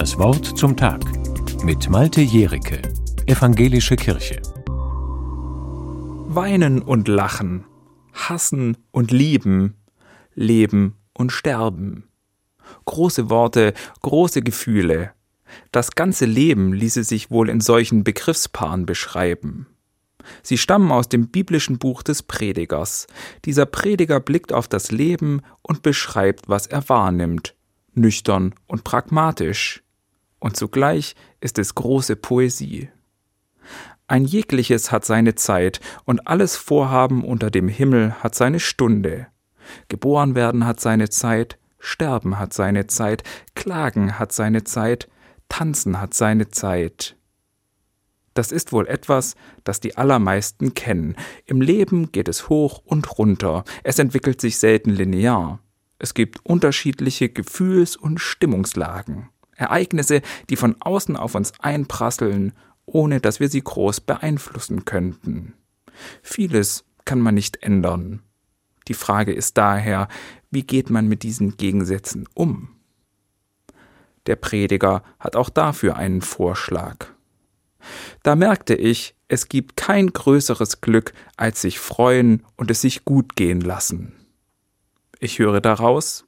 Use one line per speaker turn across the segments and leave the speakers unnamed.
Das Wort zum Tag mit Malte Jericke, Evangelische Kirche.
Weinen und lachen, hassen und lieben, leben und sterben. Große Worte, große Gefühle. Das ganze Leben ließe sich wohl in solchen Begriffspaaren beschreiben. Sie stammen aus dem biblischen Buch des Predigers. Dieser Prediger blickt auf das Leben und beschreibt, was er wahrnimmt, nüchtern und pragmatisch. Und zugleich ist es große Poesie. Ein jegliches hat seine Zeit und alles Vorhaben unter dem Himmel hat seine Stunde. Geboren werden hat seine Zeit, sterben hat seine Zeit, klagen hat seine Zeit, tanzen hat seine Zeit. Das ist wohl etwas, das die allermeisten kennen. Im Leben geht es hoch und runter, es entwickelt sich selten linear. Es gibt unterschiedliche Gefühls- und Stimmungslagen. Ereignisse, die von außen auf uns einprasseln, ohne dass wir sie groß beeinflussen könnten. Vieles kann man nicht ändern. Die Frage ist daher, wie geht man mit diesen Gegensätzen um? Der Prediger hat auch dafür einen Vorschlag. Da merkte ich, es gibt kein größeres Glück, als sich freuen und es sich gut gehen lassen. Ich höre daraus,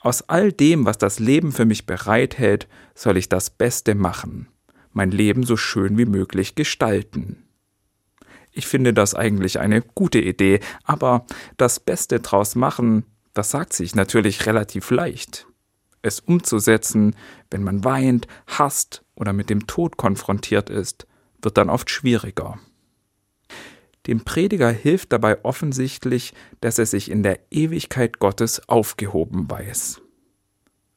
aus all dem, was das Leben für mich bereithält, soll ich das Beste machen, mein Leben so schön wie möglich gestalten. Ich finde das eigentlich eine gute Idee, aber das Beste draus machen, das sagt sich natürlich relativ leicht. Es umzusetzen, wenn man weint, hasst oder mit dem Tod konfrontiert ist, wird dann oft schwieriger. Dem Prediger hilft dabei offensichtlich, dass er sich in der Ewigkeit Gottes aufgehoben weiß.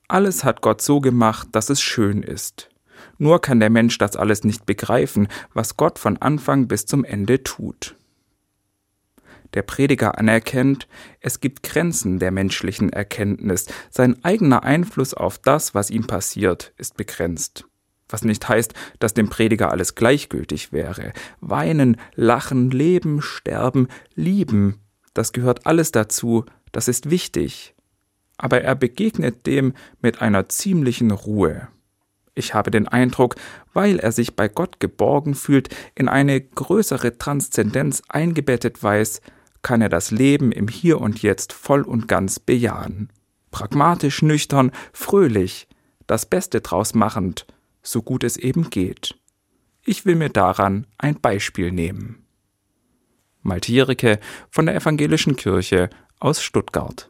Alles hat Gott so gemacht, dass es schön ist. Nur kann der Mensch das alles nicht begreifen, was Gott von Anfang bis zum Ende tut. Der Prediger anerkennt, es gibt Grenzen der menschlichen Erkenntnis, sein eigener Einfluss auf das, was ihm passiert, ist begrenzt was nicht heißt, dass dem Prediger alles gleichgültig wäre. Weinen, lachen, leben, sterben, lieben, das gehört alles dazu, das ist wichtig. Aber er begegnet dem mit einer ziemlichen Ruhe. Ich habe den Eindruck, weil er sich bei Gott geborgen fühlt, in eine größere Transzendenz eingebettet weiß, kann er das Leben im Hier und Jetzt voll und ganz bejahen. Pragmatisch, nüchtern, fröhlich, das Beste draus machend, so gut es eben geht. Ich will mir daran ein Beispiel nehmen. Malte Jericke von der Evangelischen Kirche aus Stuttgart.